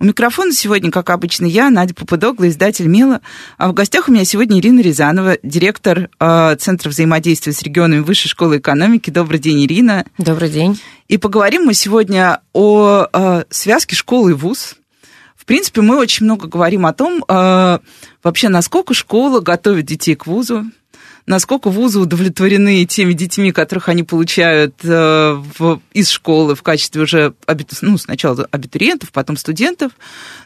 У микрофона сегодня, как обычно, я, Надя Попудогла, издатель «Мела». А в гостях у меня сегодня Ирина Рязанова, директор э, Центра взаимодействия с регионами Высшей школы экономики. Добрый день, Ирина. Добрый день. И поговорим мы сегодня о э, связке школы и вуз. В принципе, мы очень много говорим о том, э, вообще, насколько школа готовит детей к вузу, насколько вузы удовлетворены теми детьми, которых они получают э, в, из школы в качестве уже ну, сначала абитуриентов, потом студентов.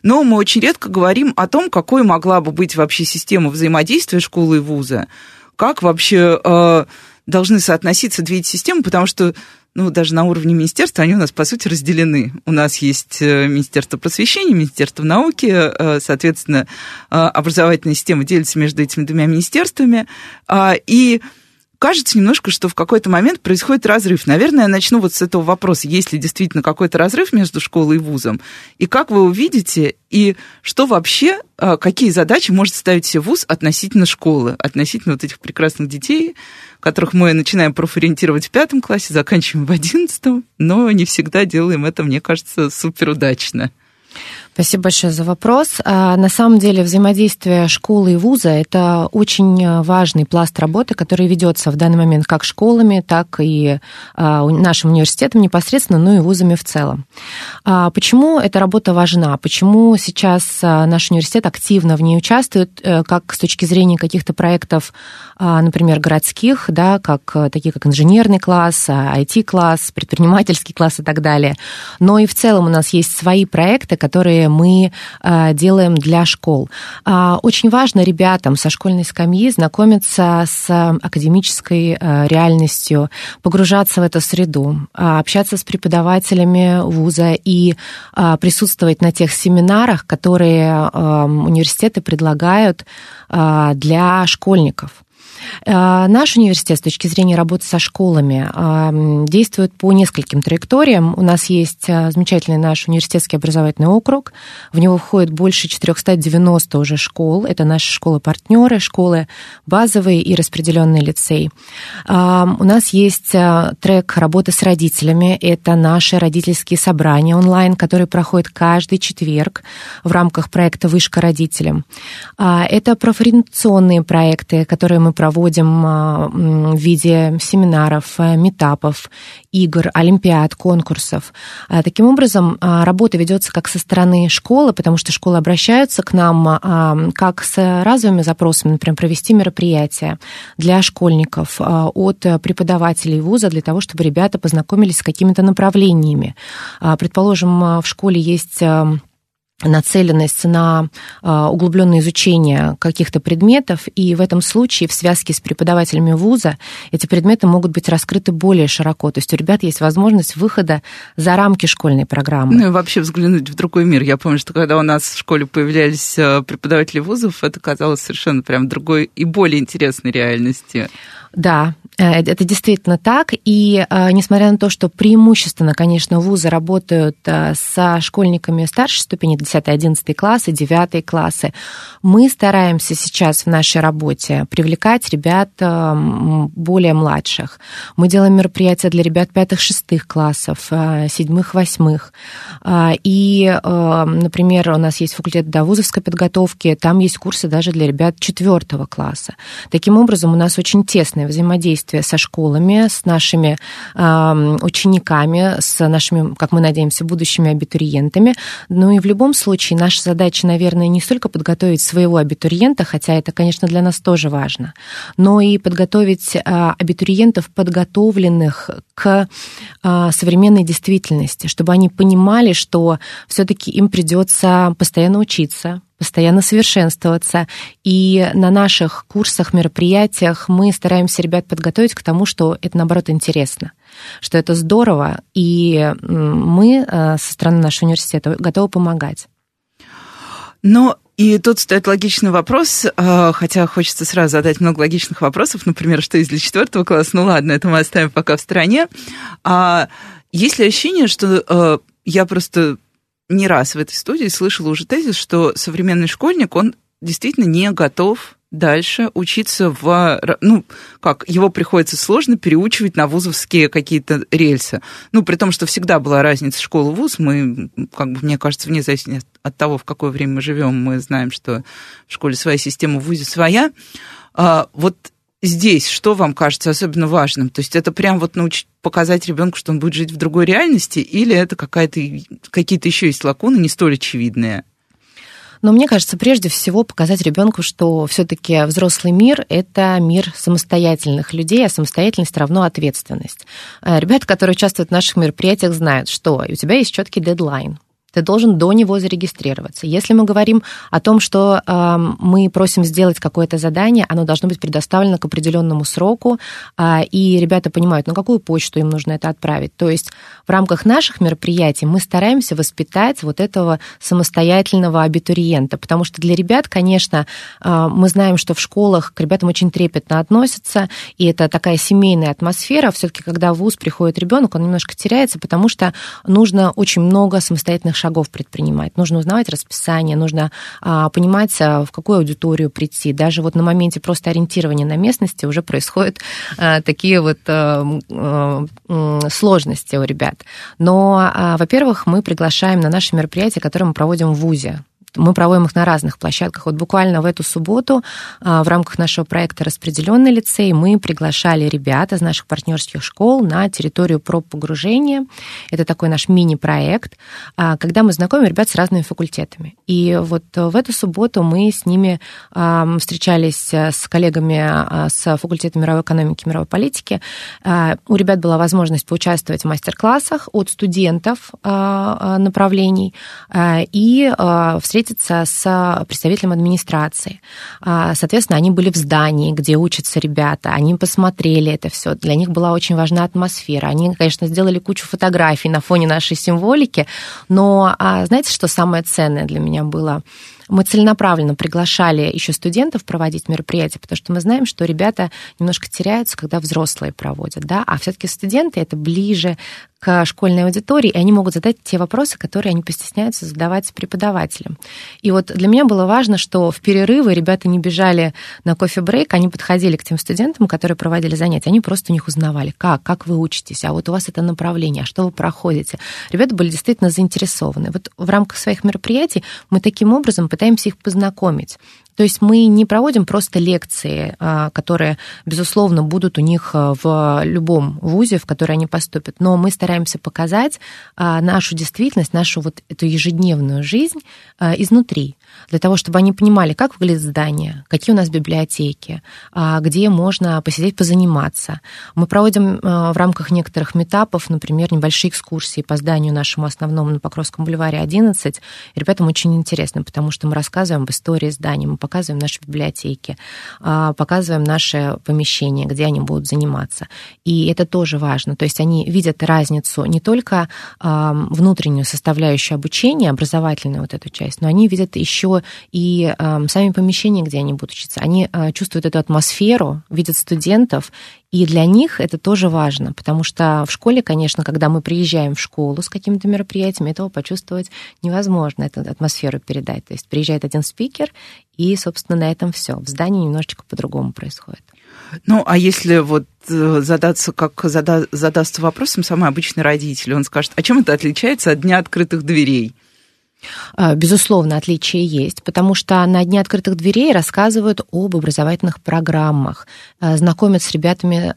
Но мы очень редко говорим о том, какой могла бы быть вообще система взаимодействия школы и вуза, как вообще э, должны соотноситься две эти системы, потому что ну, даже на уровне министерства, они у нас, по сути, разделены. У нас есть э, Министерство просвещения, Министерство науки, э, соответственно, э, образовательная система делится между этими двумя министерствами. А, и кажется немножко, что в какой-то момент происходит разрыв. Наверное, я начну вот с этого вопроса. Есть ли действительно какой-то разрыв между школой и вузом? И как вы увидите, и что вообще, какие задачи может ставить себе вуз относительно школы, относительно вот этих прекрасных детей, которых мы начинаем профориентировать в пятом классе, заканчиваем в одиннадцатом, но не всегда делаем это, мне кажется, супер удачно. Спасибо большое за вопрос. А, на самом деле взаимодействие школы и вуза – это очень важный пласт работы, который ведется в данный момент как школами, так и а, нашим университетом непосредственно, но и вузами в целом. А, почему эта работа важна? Почему сейчас наш университет активно в ней участвует, э, как с точки зрения каких-то проектов, например, городских, да, как, такие как инженерный класс, IT-класс, предпринимательский класс и так далее, но и в целом у нас есть свои проекты, которые которые мы э, делаем для школ. А, очень важно ребятам со школьной скамьи знакомиться с академической э, реальностью, погружаться в эту среду, а, общаться с преподавателями вуза и а, присутствовать на тех семинарах, которые университеты предлагают для школьников. Э, наш университет с точки зрения работы со школами э, действует по нескольким траекториям. У нас есть э, замечательный наш университетский образовательный округ. В него входит больше 490 уже школ. Это наши школы-партнеры, школы базовые и распределенный лицей. У нас есть трек работы с родителями. Это наши родительские собрания онлайн, которые проходят каждый четверг в рамках проекта «Вышка родителям». Это профориентационные проекты, которые мы проводим проводим а, в виде семинаров, э, метапов, игр, олимпиад, конкурсов. А, таким образом, а, работа ведется как со стороны школы, потому что школы обращаются к нам как с разовыми запросами, например, провести мероприятия для школьников от преподавателей вуза для того, чтобы ребята познакомились с какими-то направлениями. Предположим, в школе есть нацеленность на а, углубленное изучение каких-то предметов, и в этом случае в связке с преподавателями вуза эти предметы могут быть раскрыты более широко. То есть у ребят есть возможность выхода за рамки школьной программы. Ну и вообще взглянуть в другой мир. Я помню, что когда у нас в школе появлялись а, преподаватели вузов, это казалось совершенно прям другой и более интересной реальности. Да, э, это действительно так. И э, несмотря на то, что преимущественно, конечно, вузы работают э, со школьниками старшей ступени, 10-11 классы, 9 классы, мы стараемся сейчас в нашей работе привлекать ребят более младших. Мы делаем мероприятия для ребят 5-6 классов, 7-8. И, например, у нас есть факультет довузовской подготовки, там есть курсы даже для ребят 4 класса. Таким образом, у нас очень тесная тесное взаимодействие со школами, с нашими э, учениками, с нашими, как мы надеемся, будущими абитуриентами. Ну и в любом случае наша задача, наверное, не столько подготовить своего абитуриента, хотя это, конечно, для нас тоже важно, но и подготовить э, абитуриентов, подготовленных к э, современной действительности, чтобы они понимали, что все-таки им придется постоянно учиться, постоянно совершенствоваться. И на наших курсах, мероприятиях мы стараемся ребят подготовить к тому, что это, наоборот, интересно, что это здорово, и мы э, со стороны нашего университета готовы помогать. Но И тут стоит логичный вопрос, а, хотя хочется сразу задать много логичных вопросов, например, что из для четвертого класса, ну ладно, это мы оставим пока в стороне. А есть ли ощущение, что а, я просто не раз в этой студии слышала уже тезис, что современный школьник, он действительно не готов дальше учиться в... Ну, как, его приходится сложно переучивать на вузовские какие-то рельсы. Ну, при том, что всегда была разница школа-вуз. Мы, как бы, мне кажется, вне зависимости от того, в какое время мы живем, мы знаем, что в школе своя система, в вузе своя. А, вот здесь что вам кажется особенно важным? То есть это прям вот научить, показать ребенку, что он будет жить в другой реальности, или это какая-то, какие-то еще есть лакуны не столь очевидные? Но мне кажется, прежде всего показать ребенку, что все-таки взрослый мир это мир самостоятельных людей, а самостоятельность равно ответственность. Э, ребята, которые участвуют в наших мероприятиях, знают, что у тебя есть четкий дедлайн ты должен до него зарегистрироваться. Если мы говорим о том, что э, мы просим сделать какое-то задание, оно должно быть предоставлено к определенному сроку, э, и ребята понимают, на какую почту им нужно это отправить. То есть в рамках наших мероприятий мы стараемся воспитать вот этого самостоятельного абитуриента, потому что для ребят, конечно, э, мы знаем, что в школах к ребятам очень трепетно относятся, и это такая семейная атмосфера. Все-таки, когда в ВУЗ приходит ребенок, он немножко теряется, потому что нужно очень много самостоятельных шагов предпринимать. Нужно узнавать расписание, нужно а, понимать, а, в какую аудиторию прийти. Даже вот на моменте просто ориентирования на местности уже происходят а, такие вот а, а, сложности у ребят. Но, а, во-первых, мы приглашаем на наши мероприятия, которые мы проводим в ВУЗе. Мы проводим их на разных площадках. Вот буквально в эту субботу а, в рамках нашего проекта «Распределенный лицей» мы приглашали ребят из наших партнерских школ на территорию проб погружения. Это такой наш мини-проект, а, когда мы знакомим ребят с разными факультетами. И вот в эту субботу мы с ними встречались с коллегами с факультета мировой экономики, мировой политики. А, у ребят была возможность поучаствовать в мастер-классах от студентов направлений и встретиться встретиться с представителем администрации. А, соответственно, они были в здании, где учатся ребята, они посмотрели это все. Для них была очень важна атмосфера. Они, конечно, сделали кучу фотографий на фоне нашей символики, но а, знаете, что самое ценное для меня было? Мы целенаправленно приглашали еще студентов проводить мероприятия, потому что мы знаем, что ребята немножко теряются, когда взрослые проводят, да, а все-таки студенты это ближе к школьной аудитории, и они могут задать те вопросы, которые они постесняются задавать преподавателям. И вот для меня было важно, что в перерывы ребята не бежали на кофе-брейк, они подходили к тем студентам, которые проводили занятия, они просто у них узнавали, как, как вы учитесь, а вот у вас это направление, а что вы проходите. Ребята были действительно заинтересованы. Вот в рамках своих мероприятий мы таким образом пытаемся их познакомить. То есть мы не проводим просто лекции, а, которые, безусловно, будут у них а, в любом вузе, в который они поступят, но мы стараемся показать а, нашу действительность, нашу вот эту ежедневную жизнь изнутри, для того, чтобы они понимали, как выглядит здание, какие у нас библиотеки, где можно посидеть, позаниматься. Мы проводим в рамках некоторых метапов, например, небольшие экскурсии по зданию нашему основному на Покровском бульваре 11. И ребятам очень интересно, потому что мы рассказываем об истории здания, мы показываем наши библиотеки, а, показываем наши помещения, где они будут заниматься. И это тоже важно. То есть они видят разницу не только внутреннюю составляющую обучения, образовательную вот эту часть, но они видят еще и сами помещения, где они будут учиться. Они а, чувствуют эту атмосферу, видят студентов, и для них это тоже важно, потому что в школе, конечно, когда мы приезжаем в школу с какими-то мероприятиями, этого почувствовать невозможно, эту атмосферу передать. То есть приезжает один спикер, и, собственно, на этом все. В здании немножечко по-другому происходит. Ну, а если вот э, задаться, как зада, задастся вопросом самый обычный родитель, он скажет, а чем это отличается от дня открытых дверей? А, безусловно, отличия есть, потому что на Дне открытых дверей рассказывают об образовательных программах, а, знакомят с ребятами,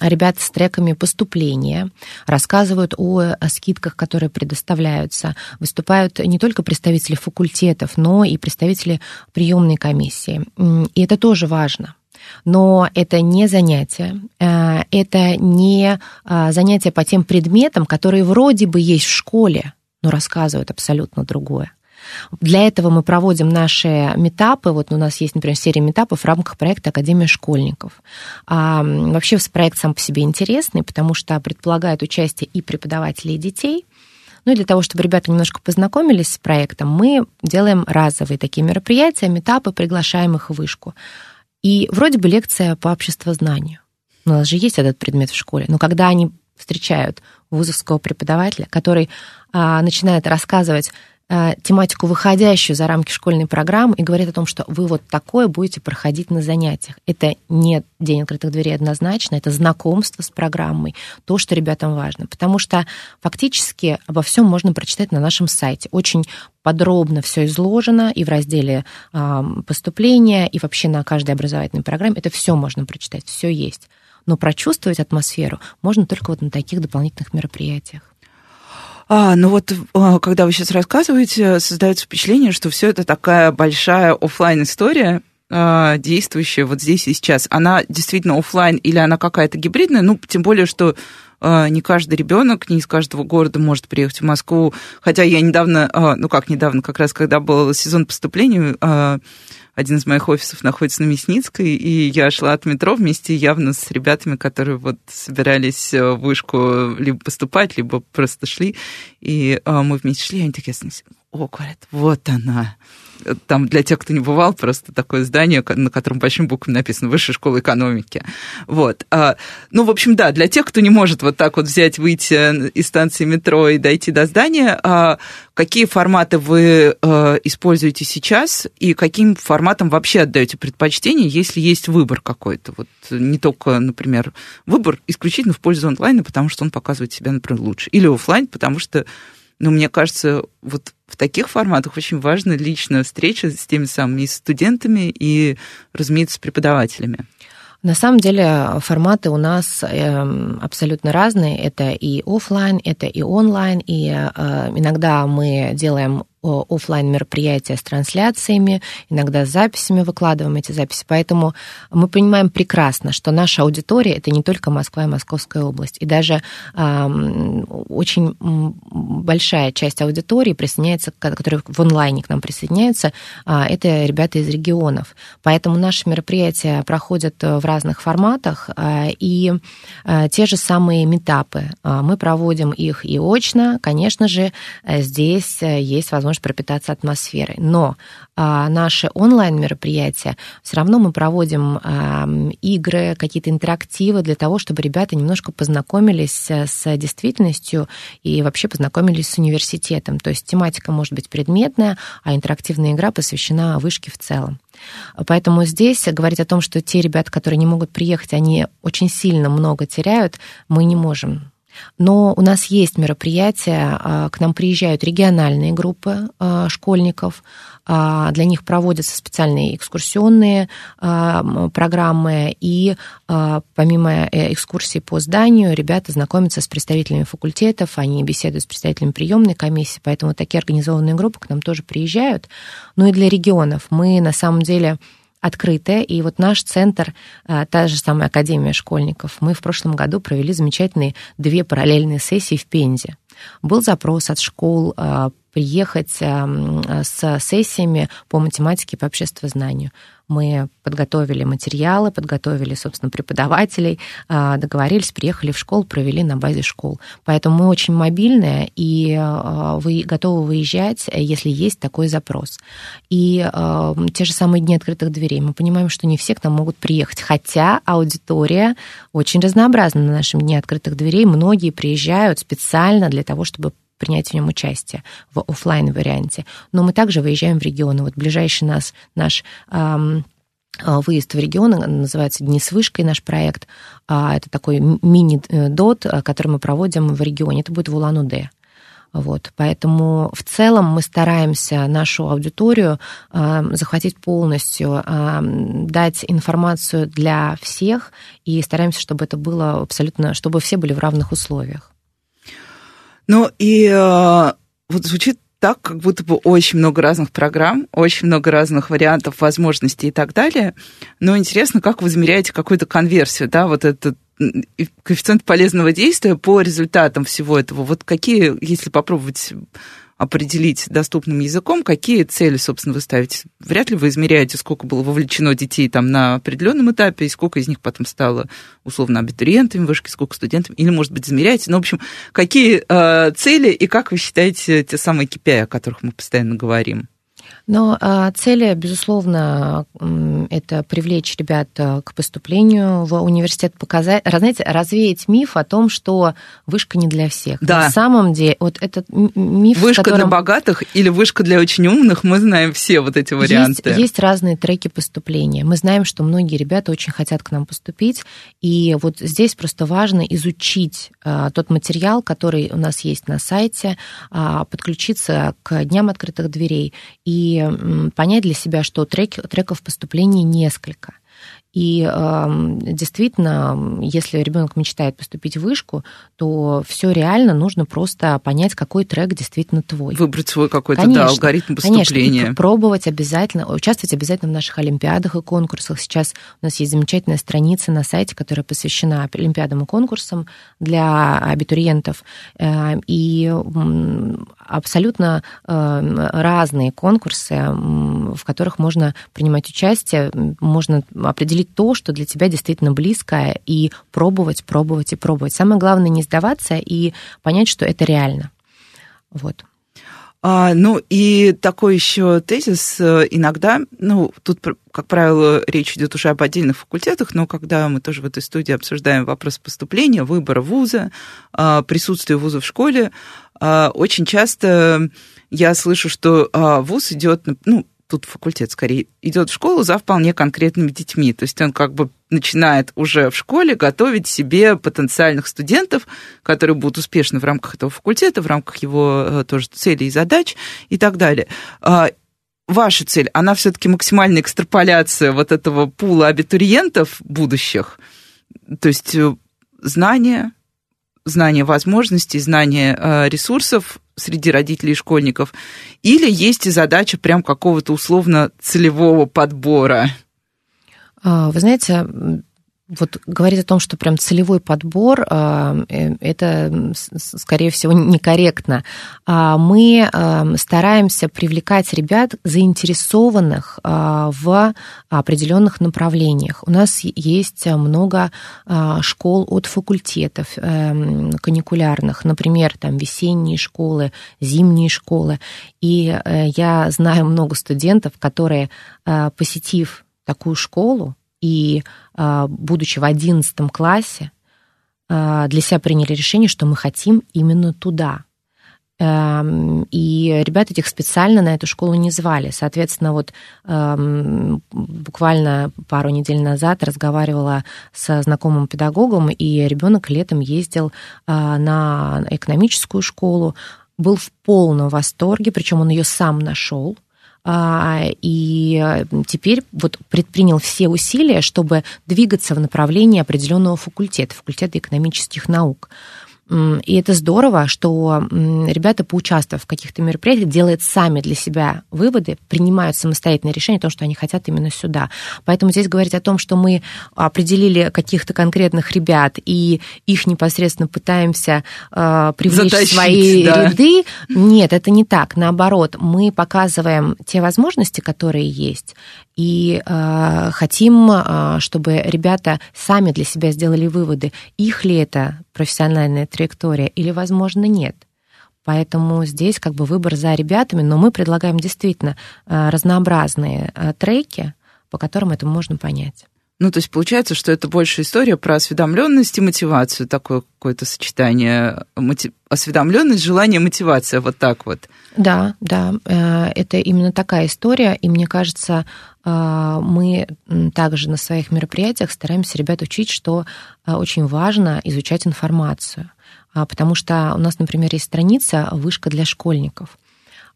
ребят с треками поступления, рассказывают о скидках, которые предоставляются. Выступают не только представители факультетов, но и представители приемной комиссии. И это тоже важно. Но это не занятие, а, это не занятие по тем предметам, которые вроде бы есть в школе, но рассказывают абсолютно другое. Для этого мы проводим наши метапы. Вот у нас есть, например, серия метапов в рамках проекта Академия школьников. А, вообще проект сам по себе интересный, потому что предполагает участие и преподавателей, и детей. Ну и для того, чтобы ребята немножко познакомились с проектом, мы делаем разовые такие мероприятия, метапы, приглашаем их в вышку. И вроде бы лекция по обществознанию. У нас же есть этот предмет в школе. Но когда они встречают вузовского преподавателя, который а, начинает рассказывать Э, тематику, выходящую за рамки школьной программы, и говорит о том, что вы вот такое будете проходить на занятиях. Это не день открытых дверей однозначно, это знакомство с программой, то, что ребятам важно. Потому что фактически обо всем можно прочитать на нашем сайте. Очень подробно все изложено и в разделе поступления, и вообще на каждой образовательной программе. Это все можно прочитать, все есть. Но прочувствовать атмосферу можно только вот на таких дополнительных мероприятиях. А, ну вот, а, когда вы сейчас рассказываете, создается впечатление, что все это такая большая офлайн история а, действующая вот здесь и сейчас. Она действительно офлайн или она какая-то гибридная? Ну, тем более, что а, не каждый ребенок не из каждого города может приехать в Москву. Хотя я недавно, ну как недавно, как раз когда был сезон поступления, один из моих офисов находится на Мясницкой, и я шла от метро вместе явно с ребятами, которые вот собирались э, в вышку либо поступать, либо просто шли, и э, мы вместе шли, и они такие, о, говорят, вот она, там для тех, кто не бывал, просто такое здание, на котором большим буквами написано «Высшая школа экономики». Вот. А, ну, в общем, да, для тех, кто не может вот так вот взять, выйти из станции метро и дойти до здания, а, какие форматы вы а, используете сейчас и каким форматом вообще отдаете предпочтение, если есть выбор какой-то? Вот не только, например, выбор исключительно в пользу онлайна, потому что он показывает себя, например, лучше, или офлайн, потому что ну, мне кажется, вот в таких форматах очень важна личная встреча с теми самыми студентами и, разумеется, с преподавателями. На самом деле форматы у нас эм, абсолютно разные. Это и офлайн, это и онлайн, и э, иногда мы делаем офлайн мероприятия с трансляциями, иногда с записями выкладываем эти записи. Поэтому мы понимаем прекрасно, что наша аудитория это не только Москва и Московская область. И даже э, очень большая часть аудитории присоединяется, которые в онлайне к нам присоединяются, э, это ребята из регионов. Поэтому наши мероприятия проходят в разных форматах, э, и э, те же самые метапы. Э, мы проводим их и очно. Конечно же, здесь есть возможность может пропитаться атмосферой. Но а, наши онлайн-мероприятия все равно мы проводим а, игры, какие-то интерактивы для того, чтобы ребята немножко познакомились с действительностью и вообще познакомились с университетом. То есть тематика может быть предметная, а интерактивная игра посвящена вышке в целом. Поэтому здесь говорить о том, что те ребята, которые не могут приехать, они очень сильно много теряют, мы не можем. Но у нас есть мероприятия, а, к нам приезжают региональные группы а, школьников, а, для них проводятся специальные экскурсионные программы, и помимо э, экскурсий по зданию, ребята знакомятся с представителями факультетов, они беседуют с представителями приемной комиссии, поэтому такие организованные группы к нам тоже приезжают. Ну и для регионов. Мы на самом деле открытая. И вот наш центр, а, та же самая Академия школьников, мы в прошлом году провели замечательные две параллельные сессии в Пензе. Был запрос от школ а, приехать а, с сессиями по математике, по обществознанию. Мы подготовили материалы, подготовили, собственно, преподавателей, а, договорились, приехали в школу, провели на базе школ. Поэтому мы очень мобильные, и а, вы готовы выезжать, если есть такой запрос. И а, те же самые дни открытых дверей. Мы понимаем, что не все к нам могут приехать, хотя аудитория очень разнообразна на нашем дне открытых дверей. Многие приезжают специально для того, чтобы принять в нем участие в офлайн варианте. Но мы также выезжаем в регионы. Вот ближайший нас, наш эм, выезд в регионы, называется «Дни с вышкой» наш проект. А, это такой мини-дот, э, который мы проводим в регионе. Это будет в Улан-Удэ. Вот, поэтому в целом мы стараемся нашу аудиторию э, захватить полностью, э, дать информацию для всех и стараемся, чтобы это было абсолютно, чтобы все были в равных условиях. Ну и э, вот звучит так, как будто бы очень много разных программ, очень много разных вариантов, возможностей и так далее. Но интересно, как вы замеряете какую-то конверсию, да, вот этот коэффициент полезного действия по результатам всего этого. Вот какие, если попробовать определить доступным языком, какие цели, собственно, вы ставите. Вряд ли вы измеряете, сколько было вовлечено детей там на определенном этапе, и сколько из них потом стало, условно, абитуриентами вышки, сколько студентами, или, может быть, измеряете. Ну, в общем, какие э, цели и как вы считаете те самые KPI, о которых мы постоянно говорим? Но а, цели, безусловно, это привлечь ребят э, к поступлению в университет, показать, знаете, развеять миф о том, что вышка не для всех. Да. На самом деле, вот этот миф... Вышка которым... для богатых или вышка для очень умных, мы знаем все вот эти варианты. Есть, есть разные треки поступления. Мы знаем, что многие ребята очень хотят к нам поступить, и вот здесь просто важно изучить а, тот материал, который у нас есть на сайте, а, подключиться к дням открытых дверей и понять для себя, что трек, треков поступления несколько. И э, действительно, если ребенок мечтает поступить в вышку, то все реально нужно просто понять, какой трек действительно твой. Выбрать свой какой-то да, алгоритм поступления. Конечно, пробовать обязательно, участвовать обязательно в наших олимпиадах и конкурсах. Сейчас у нас есть замечательная страница на сайте, которая посвящена олимпиадам и конкурсам для абитуриентов. Э, и абсолютно э, разные конкурсы, в которых можно принимать участие, можно определить находить то, что для тебя действительно близкое, и пробовать, пробовать и пробовать. Самое главное не сдаваться и понять, что это реально. Вот. А, ну и такой еще тезис э, иногда, ну тут, как правило, речь идет уже об отдельных факультетах, но когда мы тоже в этой студии обсуждаем вопрос поступления, выбора вуза, а, присутствия вуза в школе, а, очень часто я слышу, что вуз идет, ну, тут факультет скорее, идет в школу за вполне конкретными детьми. То есть он как бы начинает уже в школе готовить себе потенциальных студентов, которые будут успешны в рамках этого факультета, в рамках его э, тоже целей и задач и так далее. А, ваша цель, она все-таки максимальная экстраполяция вот этого пула абитуриентов будущих, то есть э, знания, знание возможностей, знание э, ресурсов среди родителей и школьников, или есть и задача прям какого-то условно целевого подбора? А, вы знаете, вот говорить о том, что прям целевой подбор, а, э, это, скорее всего, некорректно. А, мы стараемся привлекать ребят, заинтересованных в определенных направлениях. У нас есть много школ от факультетов эм, каникулярных, например, там весенние школы, зимние школы. И э, я знаю много студентов, которые, посетив такую школу, и, а, будучи в одиннадцатом классе, а, для себя приняли решение, что мы хотим именно туда. Эм, и ребят этих специально на эту школу не звали. Соответственно, вот эм, буквально пару недель назад разговаривала со знакомым педагогом, и ребенок летом ездил а, на экономическую школу, был в полном восторге, причем он ее сам нашел, и э, теперь вот предпринял все усилия, чтобы двигаться в направлении определенного факультета, факультета экономических наук. И это здорово, что ребята, поучаствовав в каких-то мероприятиях, делают сами для себя выводы, принимают самостоятельное решение о том, что они хотят именно сюда. Поэтому здесь говорить о том, что мы определили каких-то конкретных ребят и их непосредственно пытаемся э, привлечь Затащить, в свои да. ряды, нет, это не так. Наоборот, мы показываем те возможности, которые есть, и э, хотим, э, чтобы ребята сами для себя сделали выводы, их ли это профессиональная траектория или, возможно, нет. Поэтому здесь как бы выбор за ребятами, но мы предлагаем действительно э, разнообразные э, треки, по которым это можно понять. Ну, то есть получается, что это больше история про осведомленность и мотивацию, такое какое-то сочетание мотив... осведомленность, желание, мотивация, вот так вот. Да, да, э, это именно такая история, и мне кажется, э, мы также на своих мероприятиях стараемся ребят учить, что э, очень важно изучать информацию, а, потому что у нас, например, есть страница «Вышка для школьников»,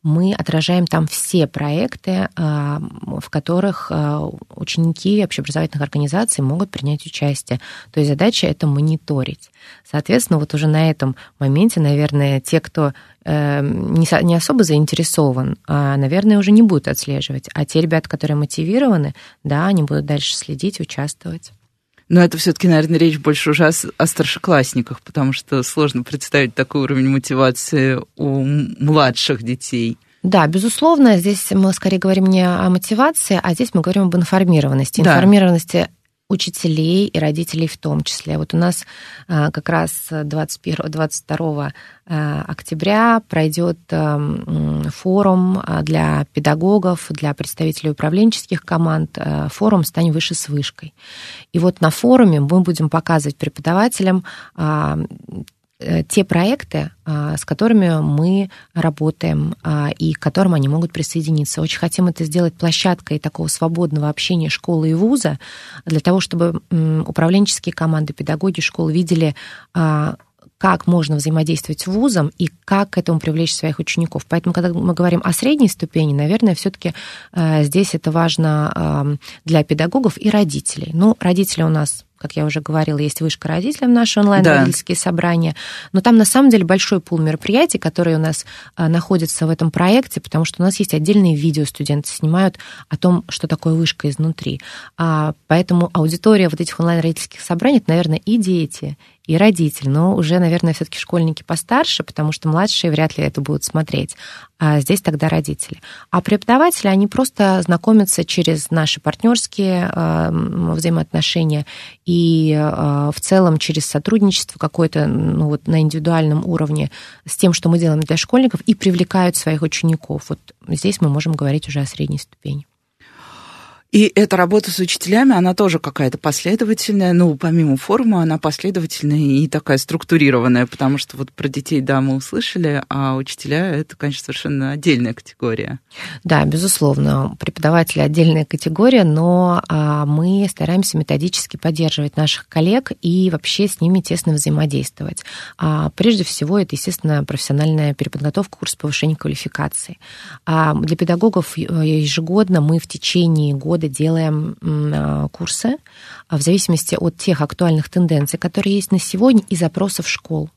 мы отражаем там все проекты, а, в которых а, ученики общеобразовательных организаций могут принять участие. То есть задача это мониторить. Соответственно, вот уже на этом моменте, наверное, те, кто э, не особо заинтересован, а, наверное, уже не будут отслеживать. А те ребята, которые мотивированы, да, они будут дальше следить, участвовать. Но это все-таки, наверное, речь больше уже о, старшеклассниках, потому что сложно представить такой уровень мотивации у младших детей. Да, безусловно, здесь мы скорее говорим не о мотивации, а здесь мы говорим об информированности. Да. Информированности учителей и родителей в том числе. Вот у нас а, как раз 21-22 а, октября пройдет форум а, для педагогов, для представителей управленческих команд, форум «Стань выше с вышкой». И вот на форуме мы будем показывать преподавателям Э, те проекты, а, с которыми мы работаем а, и к которым они могут присоединиться. Очень хотим это сделать площадкой такого свободного общения школы и вуза, для того, чтобы управленческие команды, педагоги школ видели а, как можно взаимодействовать с вузом и как к этому привлечь своих учеников. Поэтому, когда мы говорим о средней ступени, наверное, все-таки э, здесь это важно для педагогов и родителей. Ну, родители у нас как я уже говорила, есть вышка родителям наши онлайн-родительские да. собрания. Но там на самом деле большой пул мероприятий, которые у нас а, находятся в этом проекте, потому что у нас есть отдельные видео, студенты снимают о том, что такое вышка изнутри. А, поэтому аудитория вот этих онлайн-родительских собраний, это, наверное, и дети, и родитель, но уже, наверное, все-таки школьники постарше, потому что младшие вряд ли это будут смотреть. А здесь тогда родители. А преподаватели, они просто знакомятся через наши партнерские э, взаимоотношения и э, в целом через сотрудничество какое-то ну, вот на индивидуальном уровне с тем, что мы делаем для школьников, и привлекают своих учеников. Вот здесь мы можем говорить уже о средней ступени. И эта работа с учителями, она тоже какая-то последовательная, ну, помимо формы, она последовательная и такая структурированная, потому что вот про детей, да, мы услышали, а учителя — это, конечно, совершенно отдельная категория. Да, безусловно, преподаватели — отдельная категория, но а, мы стараемся методически поддерживать наших коллег и вообще с ними тесно взаимодействовать. А, прежде всего, это, естественно, профессиональная переподготовка, курс повышения квалификации. А для педагогов э, ежегодно мы в течение года года делаем а, курсы а, в зависимости от тех актуальных тенденций, которые есть на сегодня, и запросов школ.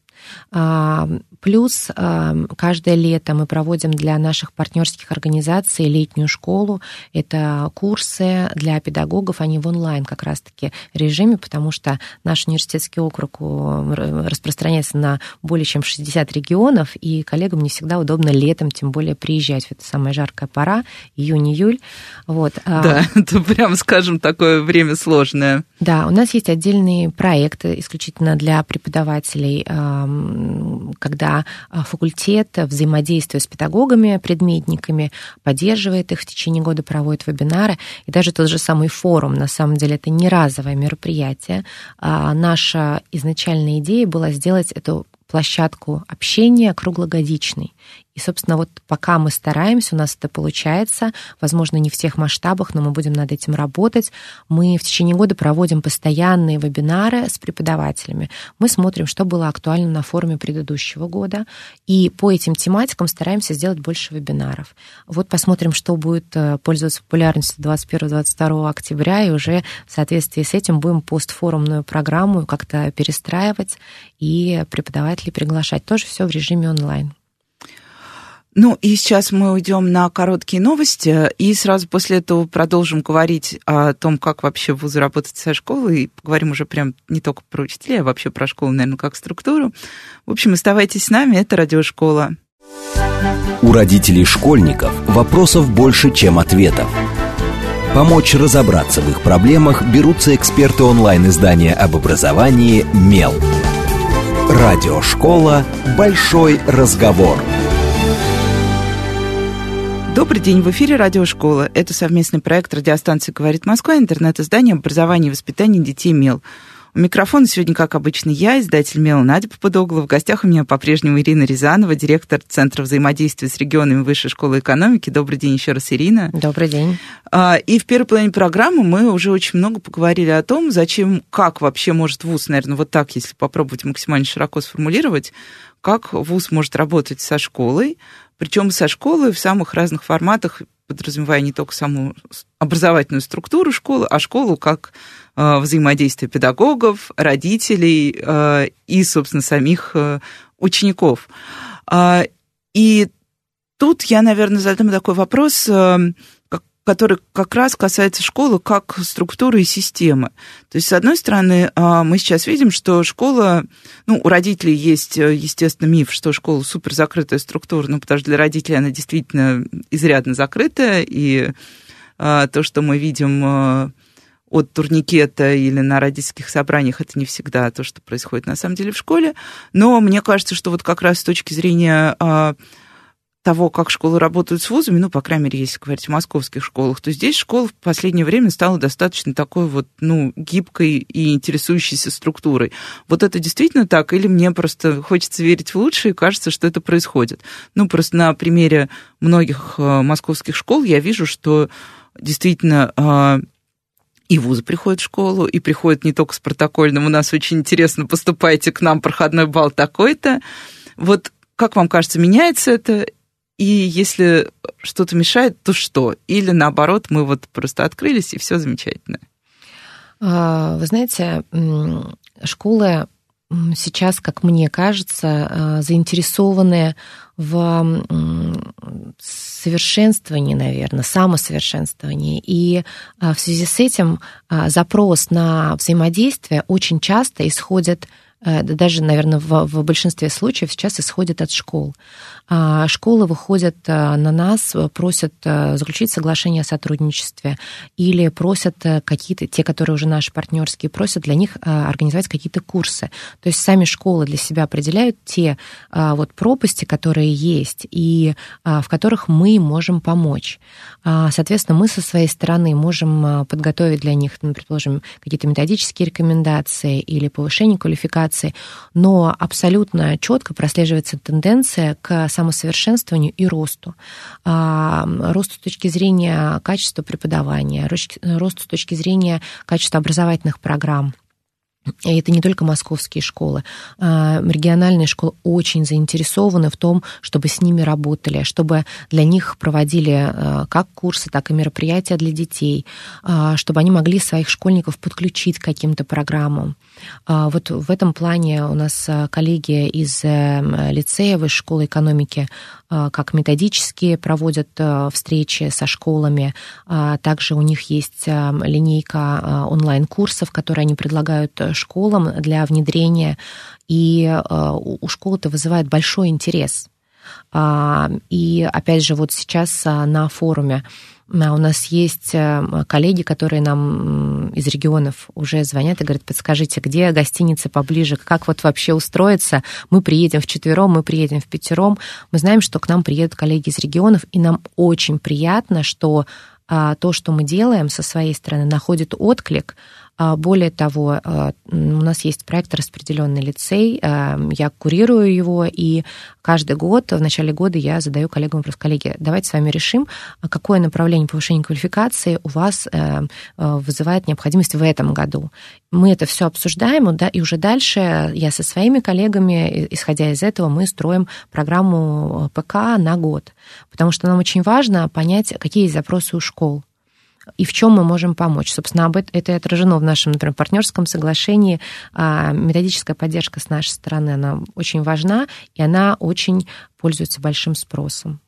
Плюс каждое лето мы проводим для наших партнерских организаций летнюю школу. Это курсы для педагогов, они в онлайн как раз-таки режиме, потому что наш университетский округ распространяется на более чем 60 регионов, и коллегам не всегда удобно летом, тем более приезжать в это самая жаркая пора, июнь-июль. Вот. А да, это прям, скажем, такое время сложное. Да, у нас есть отдельные проекты исключительно для преподавателей когда а, факультет, взаимодействуя с педагогами, предметниками, поддерживает их в течение года, проводит вебинары. И даже тот же самый форум, на самом деле, это не разовое мероприятие. А наша изначальная идея была сделать эту площадку общения круглогодичной. И, собственно, вот пока мы стараемся, у нас это получается, возможно, не в тех масштабах, но мы будем над этим работать. Мы в течение года проводим постоянные вебинары с преподавателями. Мы смотрим, что было актуально на форуме предыдущего года, и по этим тематикам стараемся сделать больше вебинаров. Вот посмотрим, что будет э, пользоваться популярностью 21-22 октября, и уже в соответствии с этим будем постфорумную программу как-то перестраивать и преподавателей приглашать. Тоже все в режиме онлайн. Ну и сейчас мы уйдем на короткие новости, и сразу после этого продолжим говорить о том, как вообще вузы работают со школой, и поговорим уже прям не только про учителей, а вообще про школу, наверное, как структуру. В общем, оставайтесь с нами, это Радиошкола. У родителей школьников вопросов больше, чем ответов. Помочь разобраться в их проблемах берутся эксперты онлайн-издания об образовании «Мел». Радиошкола «Большой разговор». Добрый день, в эфире Радиошкола. Это совместный проект радиостанции «Говорит Москва», интернет-издание образования и воспитания детей МЕЛ. У микрофона сегодня, как обычно, я, издатель МЕЛ Надя Попудогла. В гостях у меня по-прежнему Ирина Рязанова, директор Центра взаимодействия с регионами Высшей школы экономики. Добрый день еще раз, Ирина. Добрый день. А, и в первой половине программы мы уже очень много поговорили о том, зачем, как вообще может ВУЗ, наверное, вот так, если попробовать максимально широко сформулировать, как ВУЗ может работать со школой, причем со школы в самых разных форматах, подразумевая не только саму образовательную структуру школы, а школу как э, взаимодействие педагогов, родителей э, и, собственно, самих э, учеников. Э, и тут я, наверное, задам такой вопрос, э, который как раз касается школы как структуры и системы. То есть, с одной стороны, а, мы сейчас видим, что школа, ну, у родителей есть, естественно, миф, что школа супер закрытая структура, ну, потому что для родителей она действительно изрядно закрытая, и а, то, что мы видим а, от турникета или на родительских собраниях, это не всегда то, что происходит на самом деле в школе. Но мне кажется, что вот как раз с точки зрения того, как школы работают с вузами, ну, по крайней мере, если говорить о московских школах, то здесь школа в последнее время стала достаточно такой вот, ну, гибкой и интересующейся структурой. Вот это действительно так, или мне просто хочется верить в лучшее и кажется, что это происходит? Ну, просто на примере многих э, московских школ я вижу, что действительно э, и вузы приходят в школу, и приходят не только с протокольным, у нас очень интересно, поступайте к нам, проходной балл такой-то. Вот как вам кажется, меняется это и если что-то мешает, то что? Или наоборот, мы вот просто открылись, и все замечательно. А, вы знаете, школы сейчас, как мне кажется, а, заинтересованы в совершенствовании, наверное, самосовершенствовании. И а, в связи с этим запрос на взаимодействие очень часто исходит даже, наверное, в, в большинстве случаев сейчас исходит от школ. А школы выходят э, на нас, просят э, заключить соглашение о сотрудничестве или просят какие-то, те, которые уже наши партнерские, просят для них организовать какие-то курсы. То есть сами школы для себя определяют те вот пропасти, которые есть, и в которых мы можем помочь. А, соответственно, мы со своей стороны можем подготовить для них, ну, предположим, какие-то методические рекомендации или повышение квалификации коммуникации, но абсолютно четко прослеживается тенденция к самосовершенствованию и росту. А, росту с точки зрения качества преподавания, росту с точки зрения качества образовательных программ. И это не только московские школы. А, региональные школы очень заинтересованы в том, чтобы с ними работали, чтобы для них проводили а, как курсы, так и мероприятия для детей, чтобы они могли своих школьников подключить к каким-то программам. Вот в этом плане у нас коллеги из э, лицея Высшей школы экономики а, как методически проводят а, встречи со школами. А, также у них есть линейка онлайн-курсов, которые они предлагают э, школам для внедрения. И у школ это вызывает большой интерес. И опять же, вот сейчас на форуме у нас есть э, коллеги, которые нам из регионов уже звонят и говорят, подскажите, где гостиница поближе, как вот вообще устроиться. Мы приедем в четвером, мы приедем в пятером. Мы знаем, что к нам приедут коллеги из регионов, и нам очень приятно, что а, то, что мы делаем со своей стороны, находит отклик а, более того, а, у нас есть проект «Распределенный лицей», а, я курирую его, и каждый год, в начале года я задаю коллегам вопрос, коллеги, давайте с вами решим, какое направление повышения квалификации у вас э, вызывает необходимость в этом году. Мы это все обсуждаем, да, и уже дальше я со своими коллегами, исходя из этого, мы строим программу ПК на год, потому что нам очень важно понять, какие есть запросы у школ и в чем мы можем помочь. Собственно, об это отражено в нашем, например, партнерском соглашении. А, методическая поддержка с нашей стороны, она очень важна, и она очень пользуется большим спросом.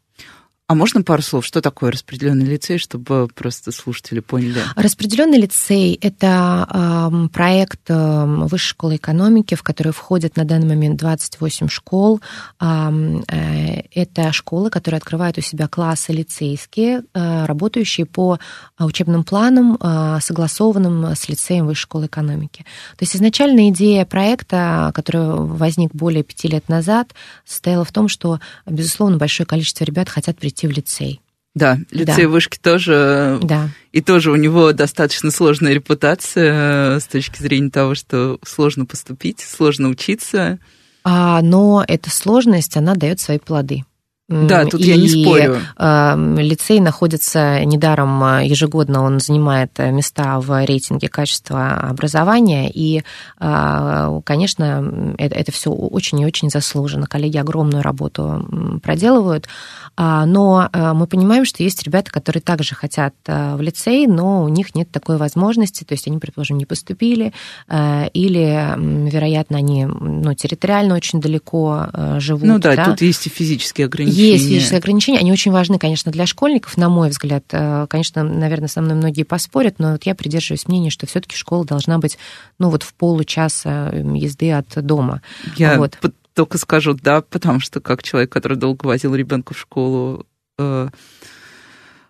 А можно пару слов, что такое распределенный лицей, чтобы просто слушатели поняли? Распределенный лицей – это э, проект э, Высшей школы экономики, в который входят на данный момент 28 школ. Э, э, это школы, которые открывают у себя классы лицейские, э, работающие по учебным планам, э, согласованным с лицеем Высшей школы экономики. То есть изначально идея проекта, который возник более пяти лет назад, состояла в том, что, безусловно, большое количество ребят хотят прийти в лицей. Да, лицей да. вышки тоже. Да. И тоже у него достаточно сложная репутация э, с точки зрения того, что сложно поступить, сложно учиться. А, но эта сложность, она дает свои плоды. Да, тут и, я не спорю. Э, лицей находится недаром э, ежегодно, он занимает э, места в рейтинге качества образования, и, конечно, это, это все очень и очень заслуженно. Коллеги огромную работу проделывают, а, но мы понимаем, что есть ребята, которые также хотят в лицей, но у них нет такой возможности, то есть они, предположим, не поступили, или, вероятно, они ну, территориально очень далеко живут. Ну да, да? тут есть и физические ограничения Есть физические ограничения. Они очень важны, конечно, для школьников, на мой взгляд. Э, конечно, наверное, со мной многие поспорят, но вот я придерживаюсь мнения, что все-таки школа должна быть, ну, вот в получаса езды от дома. Я вот. только скажу да, потому что как человек, который долго возил ребенка в школу, э,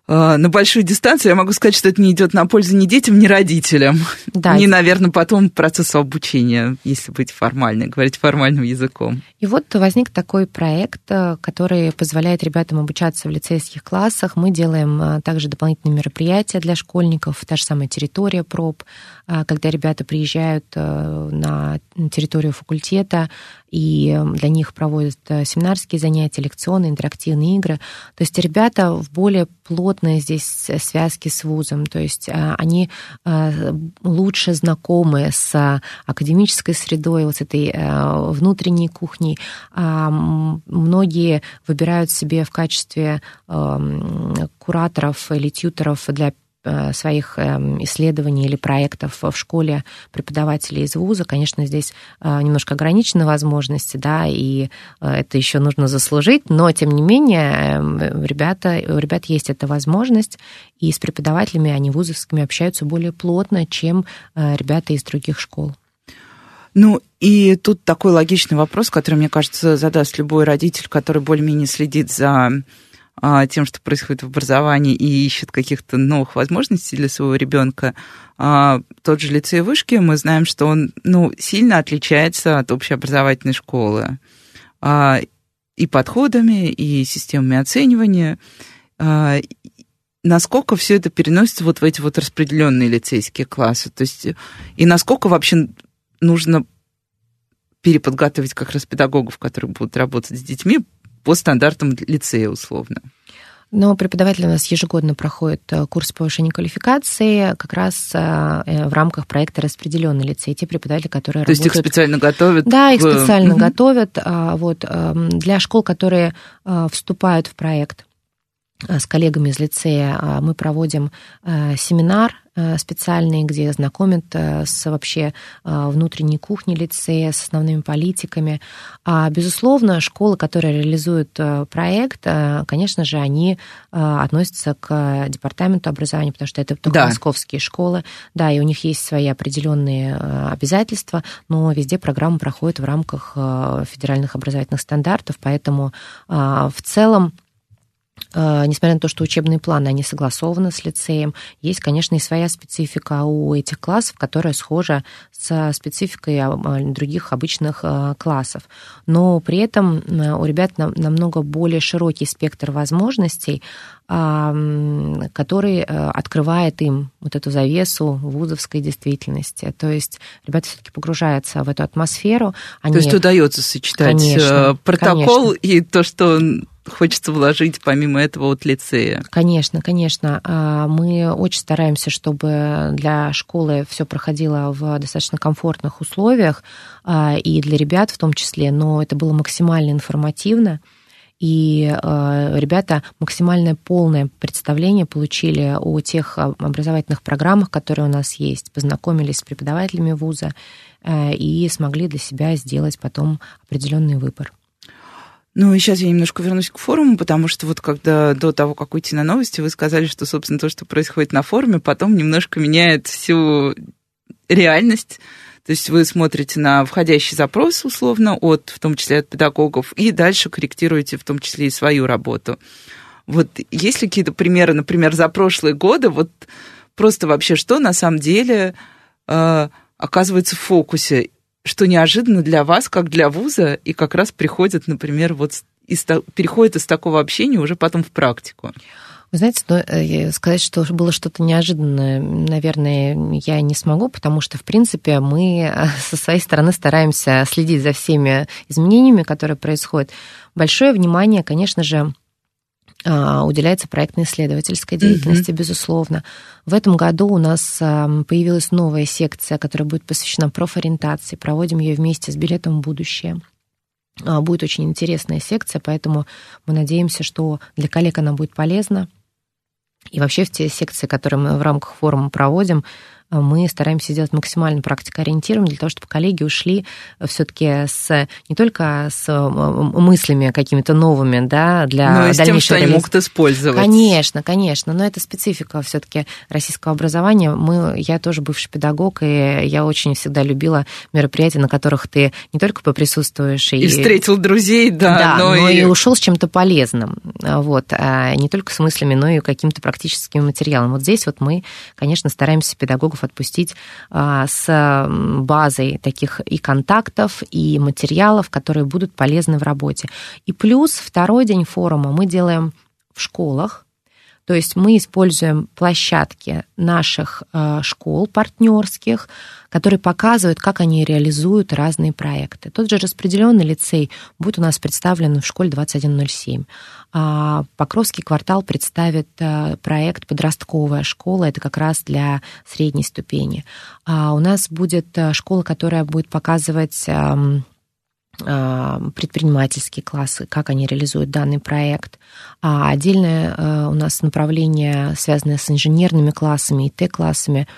на большую дистанцию, я могу сказать, что это не идет на пользу ни детям, ни родителям. Да. Ни, наверное, потом процессу обучения, если быть формальной, говорить формальным языком. И вот возник такой проект, э, который позволяет ребятам обучаться в лицейских классах. Мы делаем э, также дополнительные мероприятия для школьников, та же самая территория проб, э, когда ребята приезжают на территорию факультета, и для них проводят семинарские занятия, лекционные, интерактивные игры. То есть ребята в более плотной здесь связке с вузом, то есть они лучше знакомы с академической средой, вот с этой внутренней кухней, а, многие выбирают себе в качестве кураторов или тьюторов для э, своих эм, исследований или проектов в школе преподавателей из вуза. Конечно, здесь э, немножко ограничены возможности, да, и э, это еще нужно заслужить, но, тем не менее, эм, ребята, у ребят есть эта возможность, и с преподавателями они вузовскими общаются более плотно, чем ребята из других школ. Ну, и тут такой логичный вопрос, который, мне кажется, задаст любой родитель, который более-менее следит за тем, что происходит в образовании и ищет каких-то новых возможностей для своего ребенка. А, тот же лицей вышки, мы знаем, что он ну, сильно отличается от общеобразовательной школы а, и подходами, и системами оценивания. А, насколько все это переносится вот в эти вот распределенные лицейские классы, то есть и насколько вообще нужно переподготовить как раз педагогов, которые будут работать с детьми по стандартам лицея условно. Но преподаватели у нас ежегодно проходят э, курс повышения квалификации как раз э, э, в рамках проекта «Распределенный лицей». Те преподаватели, которые То работают... есть их специально готовят? Да, их специально готовят. Вот, для школ, которые вступают в проект, с коллегами из лицея мы проводим семинар специальные, где знакомят э, с вообще э, внутренней кухней лицея, с основными политиками. А, безусловно, школы, которые реализуют проект, конечно же, они относятся к департаменту образования, потому что это только да. московские школы. Да, и у них есть свои определенные обязательства, но везде программа проходит в рамках федеральных образовательных стандартов, поэтому в целом Э, несмотря на то, что учебные планы, они согласованы с лицеем, есть, конечно, и своя специфика у этих классов, которая схожа с спецификой а, а, других обычных э, классов. Но при этом э, у ребят намного более широкий спектр возможностей, который открывает им вот эту завесу вузовской действительности. То есть ребята все-таки погружаются в эту атмосферу. Они... То есть удается сочетать конечно, протокол конечно. и то, что хочется вложить помимо этого от лицея? Конечно, конечно. А, мы очень стараемся, чтобы для школы все проходило в достаточно комфортных условиях, а, и для ребят в том числе, но это было максимально информативно. И э, ребята максимальное полное представление получили о тех образовательных программах, которые у нас есть, познакомились с преподавателями вуза э, и смогли для себя сделать потом определенный выбор. Ну и сейчас я немножко вернусь к форуму, потому что вот когда до того, как уйти на новости, вы сказали, что, собственно, то, что происходит на форуме, потом немножко меняет всю реальность. То есть вы смотрите на входящий запрос, условно, от, в том числе от педагогов, и дальше корректируете в том числе и свою работу. Вот есть ли какие-то примеры, например, за прошлые годы, вот просто вообще что на самом деле э, оказывается в фокусе? Что неожиданно для вас, как для вуза, и как раз приходит, например, вот из, переходит из такого общения уже потом в практику? Вы знаете, ну, э, сказать, что было что-то неожиданное, наверное, я не смогу, потому что, в принципе, мы э, со своей стороны стараемся следить за всеми изменениями, которые происходят. Большое внимание, конечно же, уделяется проектно-исследовательской деятельности, mm-hmm. безусловно. В этом году у нас появилась новая секция, которая будет посвящена профориентации. Проводим ее вместе с билетом в будущее. А, будет очень интересная секция, поэтому мы надеемся, что для коллег она будет полезна. И вообще в те секции, которые мы в рамках форума проводим, мы стараемся сделать максимально практикоориентированным для того, чтобы коллеги ушли все-таки с не только с мыслями какими-то новыми, да, для но и с тем, что реализ... они могут использовать. Конечно, конечно, но это специфика все-таки российского образования. Мы, я тоже бывший педагог, и я очень всегда любила мероприятия, на которых ты не только поприсутствуешь и, и встретил друзей, да, да но, но и... и ушел с чем-то полезным, вот, а не только с мыслями, но и каким-то практическим материалом. Вот здесь вот мы, конечно, стараемся педагогов отпустить а, с базой таких и контактов, и материалов, которые будут полезны в работе. И плюс второй день форума мы делаем в школах, то есть мы используем площадки наших а, школ партнерских, которые показывают, как они реализуют разные проекты. Тот же распределенный лицей будет у нас представлен в школе 2107. А Покровский квартал представит а, проект «Подростковая школа». Это как раз для средней ступени. А у нас будет школа, которая будет показывать а, предпринимательские классы, как они реализуют данный проект. А отдельное а, у нас направление, связанное с инженерными классами и Т-классами,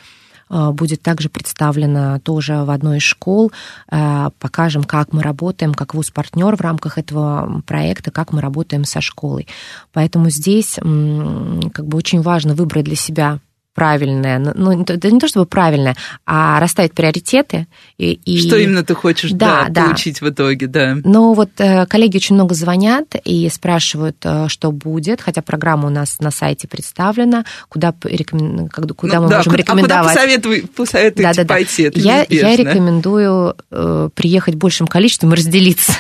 а, будет также представлено тоже в одной из школ. Покажем, как мы работаем, как вуз-партнер в рамках этого проекта, как мы работаем со школой. Поэтому здесь как бы очень важно выбрать для себя правильное, ну, это не то чтобы правильное, а расставить приоритеты. И, и... Что именно ты хочешь да, да, получить в итоге, да. Ну вот э, коллеги очень много звонят и спрашивают, э, что будет, хотя программа у нас на сайте представлена, куда, рекомен... куда ну, мы да, можем куда, рекомендовать. А куда посоветуй, посоветуете да, да, пойти? Это я, я рекомендую э, приехать большим количеством и разделиться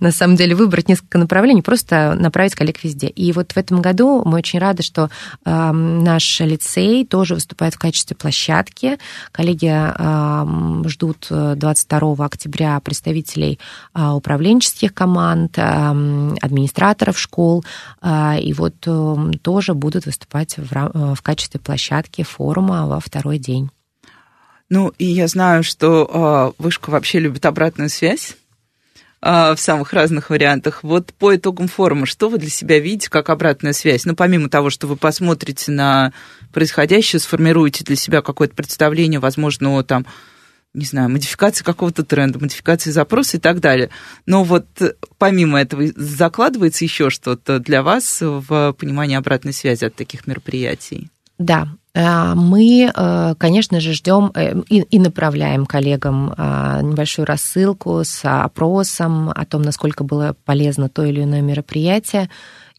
на самом деле выбрать несколько направлений, просто направить коллег везде. И вот в этом году мы очень рады, что э, наш лицей тоже выступает в качестве площадки. Коллеги э, ждут 22 октября представителей э, управленческих команд, э, администраторов школ, э, и вот э, тоже будут выступать в, в качестве площадки форума во второй день. Ну, и я знаю, что э, Вышка вообще любит обратную связь. А, в самых разных вариантах. Вот по итогам форума, что вы для себя видите как обратная связь? Ну, помимо того, что вы посмотрите на происходящее, сформируете для себя какое-то представление, возможно, там, не знаю, модификации какого-то тренда, модификации запроса и так далее. Но вот помимо этого закладывается еще что-то для вас в понимании обратной связи от таких мероприятий? Да, мы, э, конечно же, ждем э, и направляем коллегам небольшую рассылку с опросом о том, насколько было полезно то или иное мероприятие.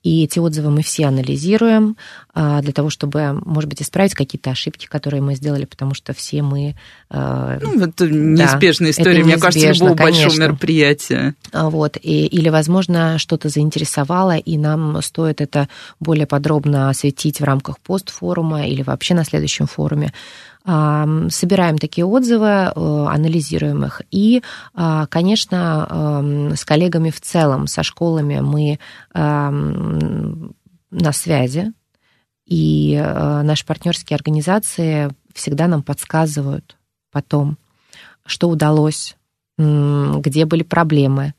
И эти отзывы мы все анализируем а, для того, чтобы, может быть, исправить какие-то ошибки, которые мы сделали, потому что все мы... А, ну, это неизбежная да, история, это мне кажется, любого конечно. большого мероприятия. А, вот, и, или, возможно, что-то заинтересовало, и нам стоит это более подробно осветить в рамках постфорума или вообще на следующем форуме собираем такие отзывы, э, анализируем их. И, а, конечно, с коллегами в целом, со школами мы на связи, и э, наши партнерские организации всегда нам подсказывают потом, что удалось, где были проблемы,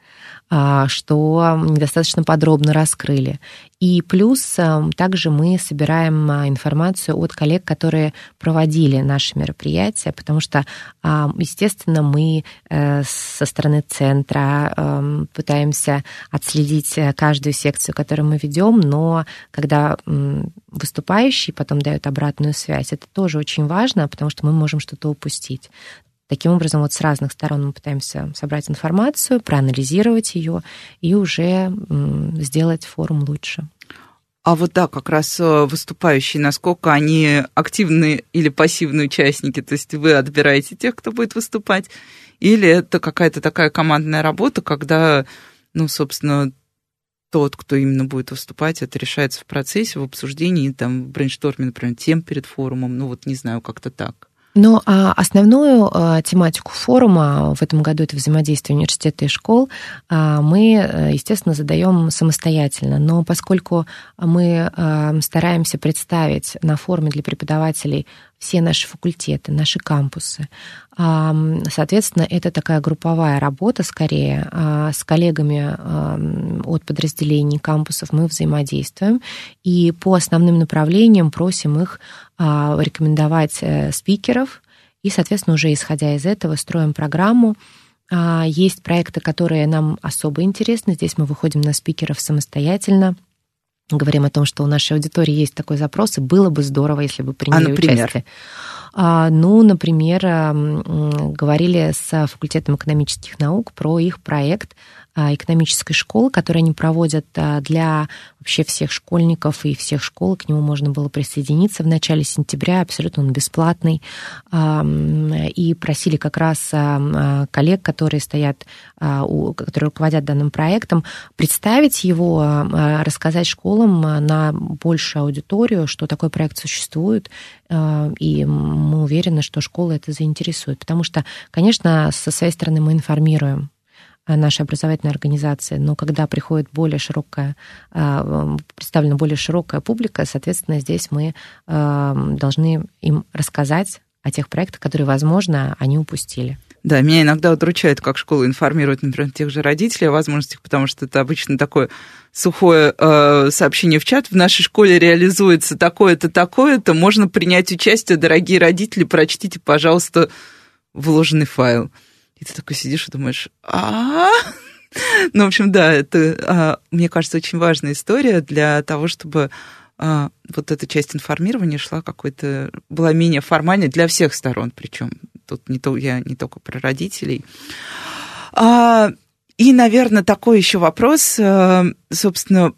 что недостаточно подробно раскрыли. И плюс эм, также мы собираем а, информацию от коллег, которые проводили наши мероприятия, потому что, а, естественно, мы э, со стороны центра эм, пытаемся отследить э, каждую секцию, которую мы ведем, но когда выступающий потом дает обратную связь, это тоже очень важно, потому что мы можем что-то упустить. Таким образом, вот с разных сторон мы пытаемся собрать информацию, проанализировать ее и уже сделать форум лучше. А вот да, как раз э, выступающие, насколько они активные или пассивные участники, то есть вы отбираете тех, кто будет выступать, или это какая-то такая командная работа, когда, ну, собственно, тот, кто именно будет выступать, это решается в процессе, в обсуждении, там, в брейншторме, например, тем перед форумом, ну, вот не знаю, как-то так. Но а, основную а, тематику форума в этом году это взаимодействие университета и школ. А, мы, э, естественно, задаем самостоятельно. Но поскольку мы стараемся представить на форуме для преподавателей все наши факультеты, наши кампусы. Соответственно, это такая групповая работа скорее. С коллегами от подразделений кампусов мы взаимодействуем. И по основным направлениям просим их рекомендовать э, спикеров – И, соответственно, уже исходя из этого строим программу. А, есть проекты, которые нам особо интересны. Здесь мы выходим на спикеров самостоятельно говорим о том, что у нашей аудитории есть такой запрос, и было бы здорово, если бы приняли а, например? участие. А, ну, например, говорили с факультетом экономических наук про их проект экономической школы, которые они проводят а, для вообще всех школьников и всех школ. К нему можно было присоединиться в начале сентября, абсолютно он бесплатный. И просили как раз коллег, которые стоят, которые руководят данным проектом, представить его, рассказать школам на большую аудиторию, что такой проект существует, и мы уверены, что школы это заинтересует. Потому что, конечно, со своей стороны мы информируем нашей образовательной организации, но когда приходит более широкая, э, представлена более широкая публика, соответственно, здесь мы э, должны им рассказать о тех проектах, которые, возможно, они упустили. Да, меня иногда удручает, как школа информирует, например, тех же родителей о возможностях, потому что это обычно такое сухое э, сообщение в чат. В нашей школе реализуется такое-то, такое-то. Можно принять участие, дорогие родители, прочтите, пожалуйста, вложенный файл. И ты такой сидишь и думаешь, а Ну, в общем, да, это, а, мне кажется, очень важная история для того, чтобы а, вот эта часть информирования шла какой-то, была менее формальной для всех сторон, причем тут не то, я не только про родителей. А, и, наверное, такой еще вопрос, собственно,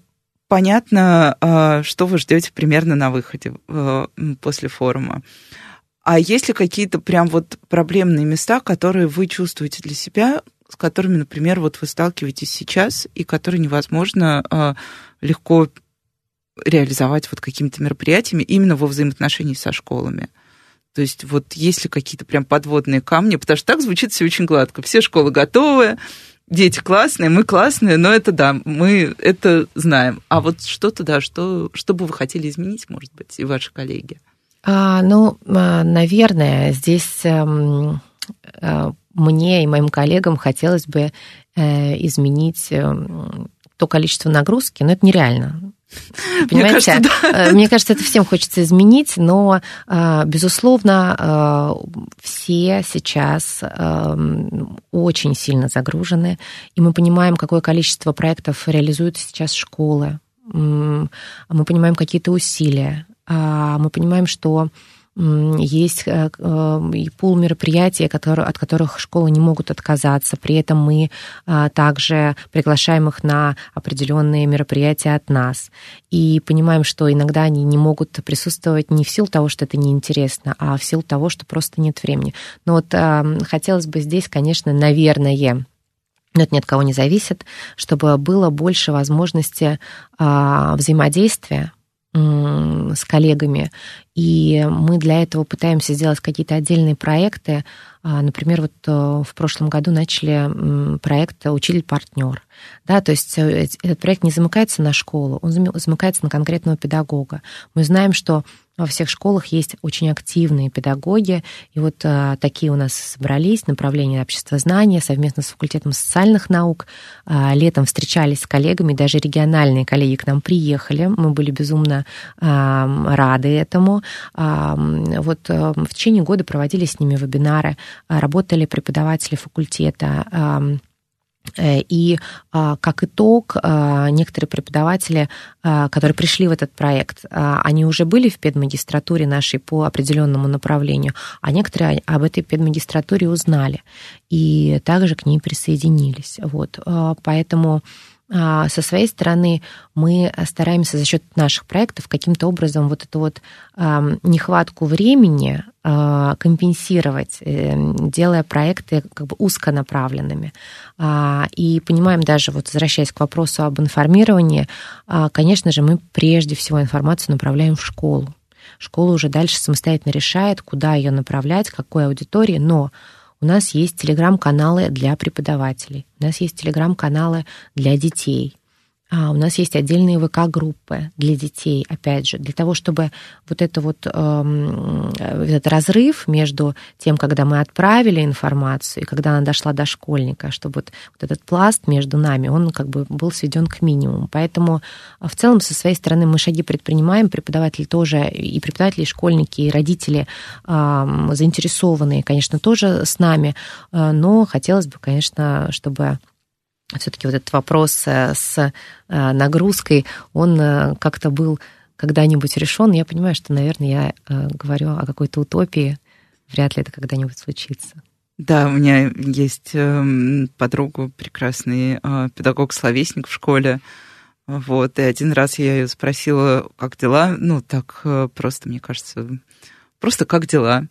понятно, что вы ждете примерно на выходе после форума. А есть ли какие-то прям вот проблемные места, которые вы чувствуете для себя, с которыми, например, вот вы сталкиваетесь сейчас, и которые невозможно э, легко реализовать вот какими-то мероприятиями именно во взаимоотношении со школами? То есть вот есть ли какие-то прям подводные камни? Потому что так звучит все очень гладко. Все школы готовы, дети классные, мы классные, но это да, мы это знаем. А вот что-то, да, что, что бы вы хотели изменить, может быть, и ваши коллеги? А, ну, а, наверное, здесь эм, э, мне и моим коллегам хотелось бы э, изменить эм, то количество нагрузки, но это нереально. Понимаете? Мне кажется, да. Э, мне кажется, это всем хочется изменить, но, безусловно, все сейчас эм, очень сильно загружены, и мы понимаем, какое количество проектов реализуют сейчас школы. Мы понимаем какие-то усилия. А, мы понимаем, что есть э, э, и пул мероприятий, от которых школы не могут отказаться. При этом мы а, также приглашаем их на определенные мероприятия от нас. И понимаем, что иногда они не могут присутствовать не в силу того, что это неинтересно, а в силу того, что просто нет времени. Но вот а, хотелось бы здесь, конечно, наверное, но это ни от кого не зависит, чтобы было больше возможности взаимодействия с коллегами. И мы для этого пытаемся сделать какие-то отдельные проекты. А, например, вот э, в прошлом году начали проект «Учитель-партнер». Да, то есть э, этот проект не замыкается на школу, он замыкается на конкретного педагога. Мы знаем, что во всех школах есть очень активные педагоги, и вот а, такие у нас собрались, направление общества знания, совместно с факультетом социальных наук. А, летом встречались с коллегами, даже региональные коллеги к нам приехали, мы были безумно а, рады этому. А, вот а, в течение года проводили с ними вебинары, а, работали преподаватели факультета, а, и а, как итог, а, некоторые преподаватели, а, которые пришли в этот проект, они уже были в педмагистратуре нашей по определенному направлению, а некоторые об этой педмагистратуре узнали и также к ней присоединились. Вот. Поэтому со своей стороны мы стараемся за счет наших проектов каким-то образом вот эту вот нехватку времени а, компенсировать, э, делая проекты как бы узконаправленными. А, и понимаем даже, вот возвращаясь к вопросу об информировании, конечно же, мы прежде всего информацию направляем в школу. Школа уже дальше самостоятельно решает, куда ее направлять, какой аудитории, но у нас есть телеграм-каналы для преподавателей, у нас есть телеграм-каналы для детей. А у нас есть отдельные ВК-группы для детей, опять же, для того, чтобы вот это вот эм, этот разрыв между тем, когда мы отправили информацию и когда она дошла до школьника, чтобы вот, вот этот пласт между нами, он как бы был сведен к минимуму. Поэтому а, в целом со своей стороны мы шаги предпринимаем, преподаватели тоже, и преподаватели, и школьники, и родители э, заинтересованные, конечно, тоже с нами, э, но хотелось бы, конечно, чтобы все-таки вот этот вопрос э, с э, нагрузкой, он э, как-то был когда-нибудь решен. Я понимаю, что, наверное, я говорю о какой-то утопии. Вряд ли это когда-нибудь случится. Да, у меня есть эм, подруга, прекрасный педагог-словесник в школе. Вот, и один раз я ее спросила, как дела. Ну, так просто, мне кажется, просто как дела.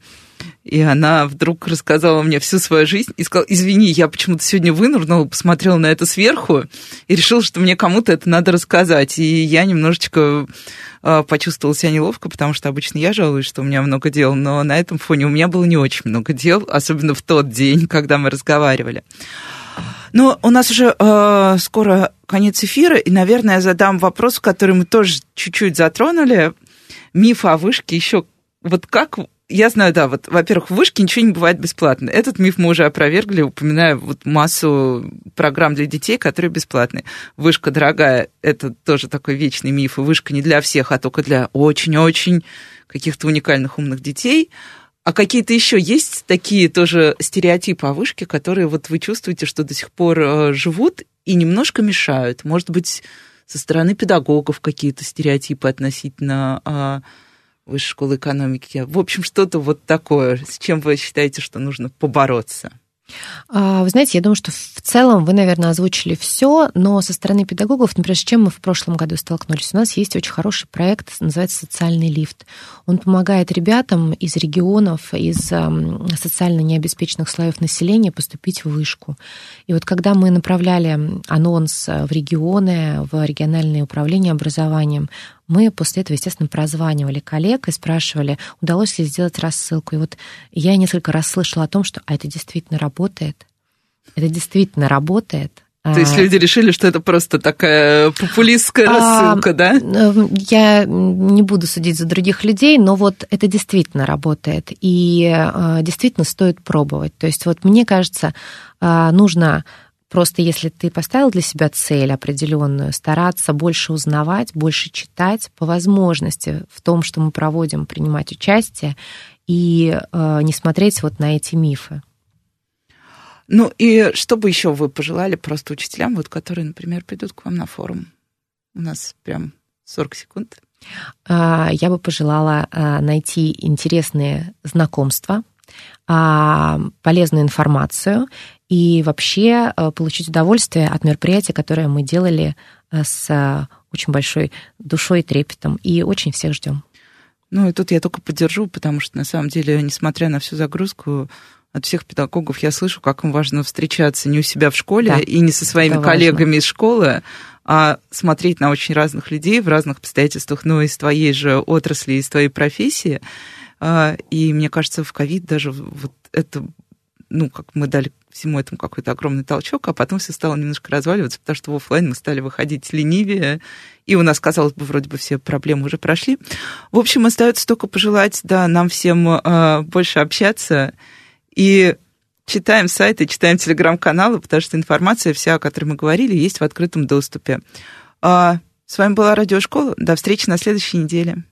И она вдруг рассказала мне всю свою жизнь и сказала, извини, я почему-то сегодня вынурнула, посмотрела на это сверху и решила, что мне кому-то это надо рассказать. И я немножечко э, почувствовала себя неловко, потому что обычно я жалуюсь, что у меня много дел, но на этом фоне у меня было не очень много дел, особенно в тот день, когда мы разговаривали. Но у нас уже э, скоро конец эфира, и, наверное, я задам вопрос, который мы тоже чуть-чуть затронули. Миф о вышке еще вот как я знаю, да, вот, во-первых, в вышке ничего не бывает бесплатно. Этот миф мы уже опровергли, упоминая вот массу программ для детей, которые бесплатные. Вышка дорогая, это тоже такой вечный миф, и вышка не для всех, а только для очень-очень каких-то уникальных умных детей. А какие-то еще есть такие тоже стереотипы о вышке, которые вот вы чувствуете, что до сих пор э, живут и немножко мешают? Может быть, со стороны педагогов какие-то стереотипы относительно а, высшей школы экономики. В общем, что-то вот такое, с чем вы считаете, что нужно побороться? А, вы знаете, я думаю, что в целом вы, наверное, озвучили все, но со стороны педагогов, например, с чем мы в прошлом году столкнулись, у нас есть очень хороший проект, называется «Социальный лифт». Он помогает ребятам из регионов, из социально необеспеченных слоев населения поступить в вышку. И вот когда мы направляли анонс в регионы, в региональные управления образованием, мы после этого, естественно, прозванивали коллег и спрашивали, удалось ли сделать рассылку. И вот я несколько раз слышала о том, что а это действительно работает. Это действительно работает. То есть а, люди решили, что это просто такая популистская а, рассылка, а, да? Я не буду судить за других людей, но вот это действительно работает. И э, действительно стоит пробовать. То есть вот мне кажется, нужно Просто если ты поставил для себя цель определенную, стараться больше узнавать, больше читать, по возможности в том, что мы проводим, принимать участие, и э, не смотреть вот на эти мифы. Ну и что бы еще вы пожелали просто учителям, вот, которые, например, придут к вам на форум? У нас прям 40 секунд. А, я бы пожелала а, найти интересные знакомства, а, полезную информацию и вообще э, получить удовольствие от мероприятия, которое мы делали э, с э, очень большой душой и трепетом. И очень всех ждем. Ну и тут я только поддержу, потому что на самом деле, несмотря на всю загрузку, от всех педагогов я слышу, как им важно встречаться не у себя в школе да, и не со своими коллегами важно. из школы, а смотреть на очень разных людей в разных обстоятельствах, ну, из твоей же отрасли, из твоей профессии. А, и мне кажется, в ковид даже вот это ну, как мы дали всему этому какой-то огромный толчок, а потом все стало немножко разваливаться, потому что в офлайн мы стали выходить ленивее, и у нас, казалось бы, вроде бы все проблемы уже прошли. В общем, остается только пожелать, да, нам всем э, больше общаться и читаем сайты, читаем телеграм-каналы, потому что информация вся, о которой мы говорили, есть в открытом доступе. А, с вами была Радиошкола. До встречи на следующей неделе.